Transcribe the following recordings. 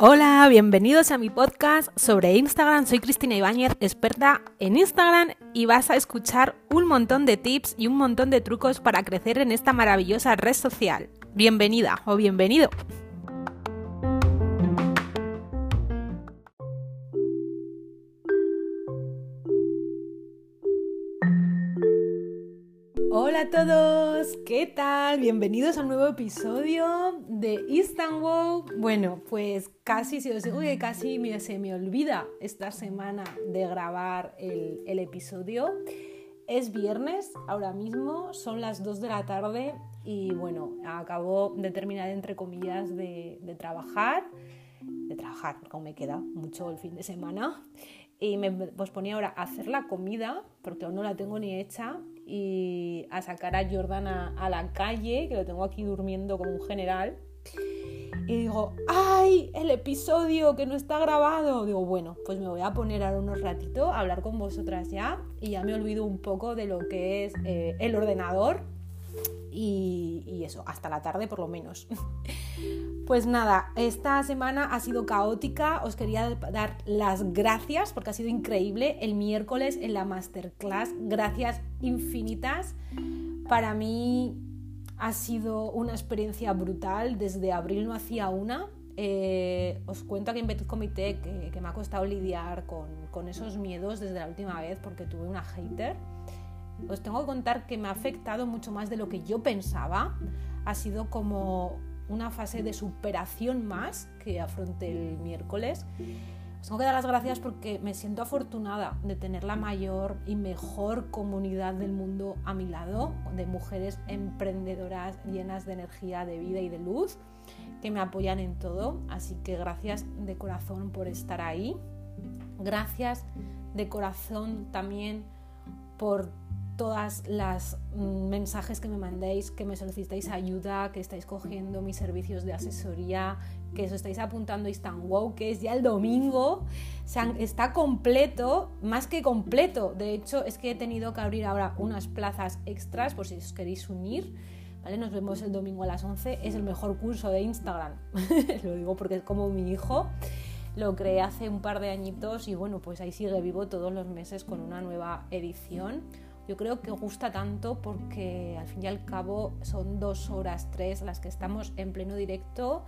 Hola, bienvenidos a mi podcast sobre Instagram. Soy Cristina Ibáñez, experta en Instagram y vas a escuchar un montón de tips y un montón de trucos para crecer en esta maravillosa red social. Bienvenida o bienvenido. A todos, ¿qué tal? Bienvenidos a un nuevo episodio de Istanbul. Bueno, pues casi, si os digo que casi se me olvida esta semana de grabar el, episodio. Es viernes, ahora mismo son las 2 de la tarde y bueno, acabo de terminar entre comillas de, de trabajar, de trabajar, porque me queda mucho el fin de semana y me posponía ahora a hacer la comida, porque aún no la tengo ni hecha, y a sacar a Jordan a, la calle, que lo tengo aquí durmiendo como un general. Y digo, ¡ay! El episodio que no está grabado. Digo, bueno, pues me voy a poner ahora unos ratitos a hablar con vosotras ya. Y ya me olvido un poco de lo que es eh, el ordenador. Y eso, hasta la tarde por lo menos. Pues nada, esta semana ha sido caótica, os quería dar las gracias porque ha sido increíble el miércoles en la masterclass, gracias infinitas. Para mí ha sido una experiencia brutal, desde abril no hacía una. Eh, os cuento aquí en Petit Comité que, me ha costado lidiar con, con esos miedos desde la última vez porque tuve una hater. Os tengo que contar que me ha afectado mucho más de lo que yo pensaba. Ha sido como una fase de superación más que afronté el miércoles. Os tengo que dar las gracias porque me siento afortunada de tener la mayor y mejor comunidad del mundo a mi lado, de mujeres emprendedoras llenas de energía, de vida y de luz, que me apoyan en todo. Así que gracias de corazón por estar ahí. Gracias de corazón también por todas las mm, mensajes que me mandéis, que me solicitáis ayuda, que estáis cogiendo mis servicios de asesoría, que os estáis apuntando a Istanbul, que es ya el domingo, está completo, más que completo. De hecho, es que he tenido que abrir ahora unas plazas extras por si os queréis unir. ¿Vale? Nos vemos el domingo a las 11. Es el mejor curso de Instagram. Lo digo porque es como mi hijo. Lo creé hace un par de añitos y bueno, pues ahí sigue vivo todos los meses con una nueva edición yo creo que gusta tanto porque al fin y al cabo son dos horas, tres las que estamos en pleno directo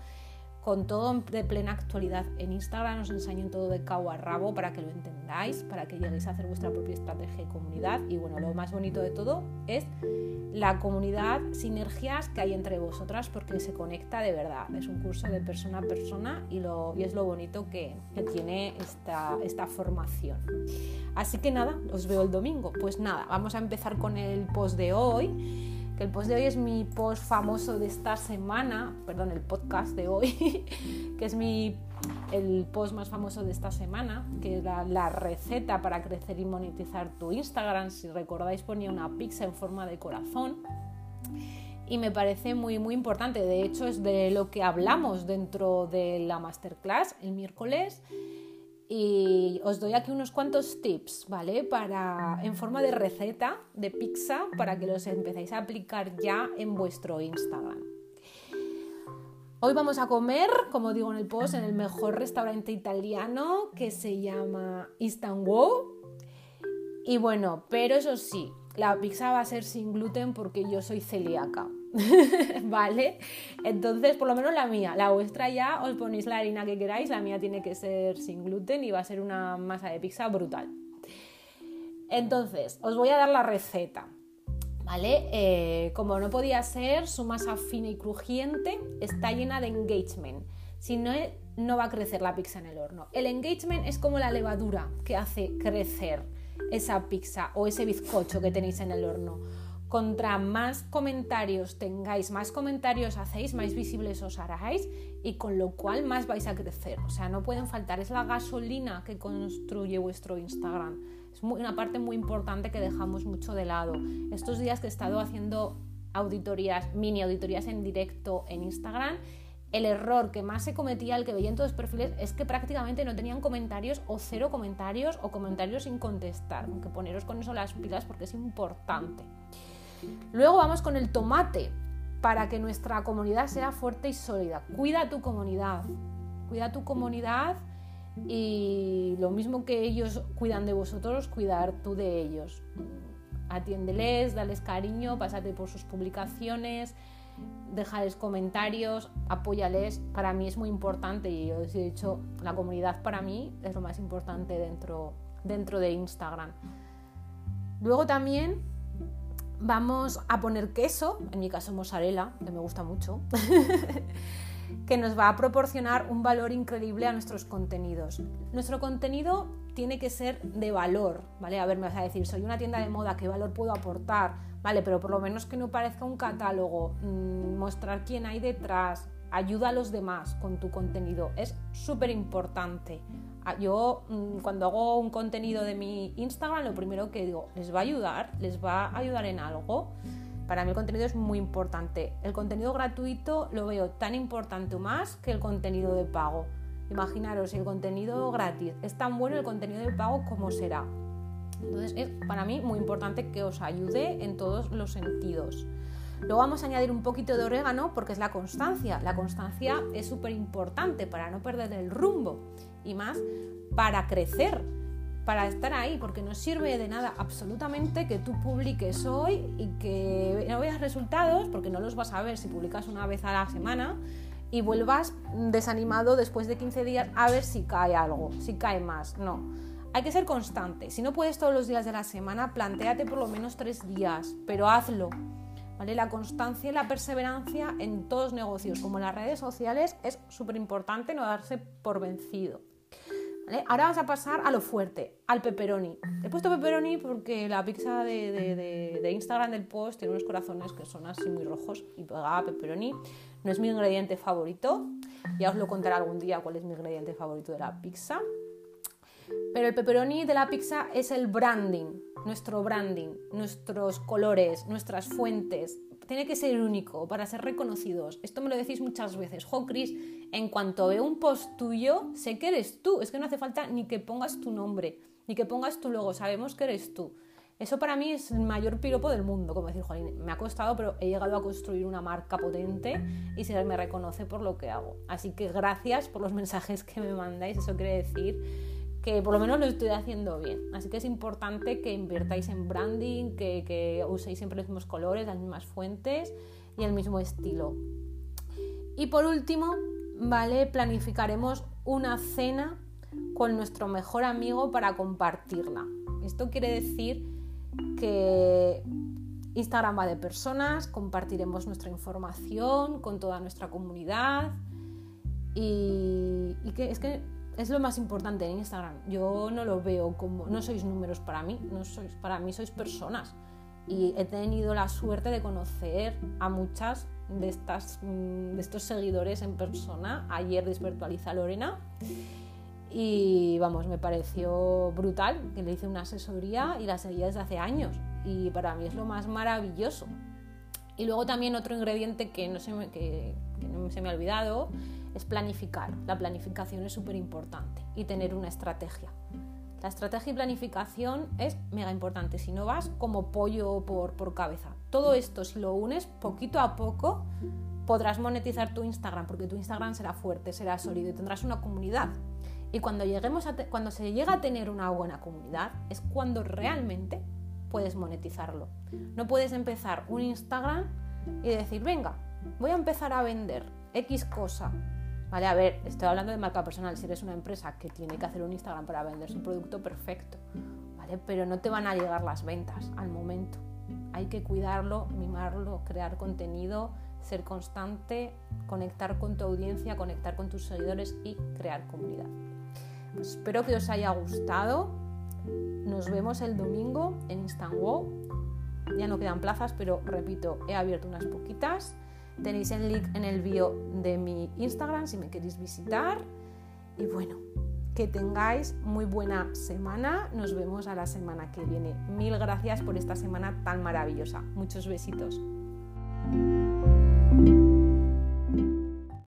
con todo de plena actualidad en Instagram, os enseño todo de cabo a rabo para que lo entendáis, para que lleguéis a hacer vuestra propia estrategia y comunidad. Y bueno, lo más bonito de todo es la comunidad, sinergias que hay entre vosotras porque se conecta de verdad. Es un curso de persona a persona y, y es lo bonito que, que tiene esta, esta formación. Así que nada, os veo el domingo. Pues nada, vamos a empezar con el post de hoy el post de hoy es mi post famoso de esta semana, perdón, el podcast de hoy, que es mi, el post más famoso de esta semana, que es la, receta para crecer y monetizar tu Instagram. Si recordáis ponía una pizza en forma de corazón y me parece muy muy importante. De hecho es de lo que hablamos dentro de la masterclass el miércoles y os doy aquí unos cuantos tips, ¿vale? Para, en forma de receta de pizza para que los empecéis a aplicar ya en vuestro Instagram. Hoy vamos a comer, como digo en el post, en el mejor restaurante italiano que se llama Istanbul. Y bueno, pero eso sí, la pizza va a ser sin gluten porque yo soy celíaca. ¿vale? Entonces, por lo menos la mía, la vuestra ya os ponéis la harina que queráis, la mía tiene que ser sin gluten y va a ser una masa de pizza brutal. Entonces, os voy a dar la receta, ¿vale? Eh, como no podía ser, su masa fina y crujiente está llena de engagement. Si no, no va a crecer la pizza en el horno. El engagement es como la levadura que hace crecer esa pizza o ese bizcocho que tenéis en el horno contra más comentarios tengáis, más comentarios hacéis, más visibles os haráis y con lo cual más vais a crecer. O sea, no pueden faltar, es la gasolina que construye vuestro Instagram. Es una parte muy importante que dejamos mucho de lado. Estos días que he estado haciendo auditorías, mini auditorías en directo en Instagram, el error que más se cometía, el que veía en todos los perfiles, es que prácticamente no tenían comentarios o cero comentarios o comentarios sin contestar. Aunque poneros con eso las pilas porque es importante. Luego vamos con el tomate. para que nuestra comunidad sea fuerte y sólida. Cuida tu comunidad, cuida tu comunidad y lo mismo que ellos cuidan de vosotros, cuidar tú de ellos. Atiéndeles, dales cariño, pásate por sus publicaciones, déjales comentarios, apóyales. Para mí es muy importante y yo os he dicho, la comunidad para mí es lo más importante dentro, dentro de Instagram. Luego también vamos a poner queso, en mi caso mozzarella, que me gusta mucho, que nos va a proporcionar un valor increíble a nuestros contenidos. Nuestro contenido tiene que ser de valor, ¿vale? A ver, me vas a decir, soy una tienda de moda, ¿qué valor puedo aportar? Vale, pero por lo menos que no parezca un catálogo, mm, mostrar quién hay detrás, ayuda a los demás con tu contenido, es súper importante. Ah, yo mm, cuando hago un contenido de mi Instagram, lo primero que digo, ¿les va a ayudar? ¿Les va a ayudar en algo? Para mí el contenido es muy importante. El contenido gratuito lo veo tan importante o más que el contenido de pago. Imaginaros, el contenido gratis es tan bueno, el contenido de pago como será. Entonces es para mí muy importante que os ayude en todos los sentidos. Luego vamos a añadir un poquito de orégano porque es la constancia. La constancia es súper importante para no perder el rumbo y más para crecer, para estar ahí, porque no sirve de nada absolutamente que tú publiques hoy y que no veas resultados, porque no los vas a ver si publicas una vez a la semana y vuelvas desanimado después de 15 días a ver si cae algo, si cae más. No. Hay que ser constante. Si no puedes todos los días de la semana, planteate por lo menos tres días, pero hazlo. La constancia y la perseverancia en todos los negocios, como en las redes sociales, es súper importante no darse por vencido. Ahora vamos a pasar a lo fuerte, al pepperoni. He puesto pepperoni porque la pizza de, Instagram del post tiene unos corazones que son así muy rojos y pegaba pepperoni. No es mi ingrediente favorito, ya os lo contaré algún día cuál es mi ingrediente favorito de la pizza. Pero el pepperoni de la pizza es el branding, nuestro branding, nuestros colores, nuestras fuentes. Tiene que ser único para ser reconocidos. Esto me lo decís muchas veces. Jo, Chris, en cuanto veo un post tuyo, sé que eres tú. Es que no hace falta ni que pongas tu nombre, ni que pongas tu logo. Sabemos que eres tú. Eso para mí es el mayor piropo del mundo, como decir, Jolín, me ha costado, pero he llegado a construir una marca potente y se me reconoce por lo que hago. Así que gracias por los mensajes que me mandáis, eso quiere decir que por lo menos lo estoy haciendo bien. Así que es importante que invirtáis en branding, que, uséis siempre los mismos colores, las mismas fuentes y el mismo estilo. Y por último, ¿vale? Planificaremos una cena con nuestro mejor amigo para compartirla. Esto quiere decir que Instagram va de personas, compartiremos nuestra información con toda nuestra comunidad y, y que es que es lo más importante en Instagram. Yo no lo veo como, no sois números para mí, no sois, para mí sois personas. Y he tenido la suerte de conocer a muchas de, estas, mm, de estos seguidores en persona. Ayer desvirtualiza a Lorena y vamos, me pareció brutal que le hice una asesoría y la seguía desde hace años. Y para mí es lo más maravilloso. Y luego también otro ingrediente que no se me, que no se me ha olvidado es planificar. La planificación es súper importante y tener una estrategia. La estrategia y planificación es mega importante, si no vas como pollo por, por cabeza. Todo esto, si lo unes poquito a poco, podrás monetizar tu Instagram, porque tu Instagram será fuerte, será sólido y tendrás una comunidad. Y cuando, lleguemos a cuando se llega a tener una buena comunidad, es cuando realmente puedes monetizarlo. No puedes empezar un Instagram y decir, venga, voy a empezar a vender X cosa Vale, a ver, estoy hablando de marca personal. Si eres una empresa que tiene que hacer un Instagram para vender su producto, perfecto. ¿Vale? Pero no te van a llegar las ventas al momento. Hay que cuidarlo, mimarlo, crear contenido, ser constante, conectar con tu audiencia, conectar con tus seguidores y crear comunidad. Pues espero que os haya gustado. Nos vemos el domingo en Instant Ya no quedan plazas, pero repito, he abierto unas poquitas. Tenéis el link en el bio de mi Instagram si me queréis visitar. Y bueno, que tengáis muy buena semana. Nos vemos a la semana que viene. Mil gracias por esta semana tan maravillosa. Muchos besitos.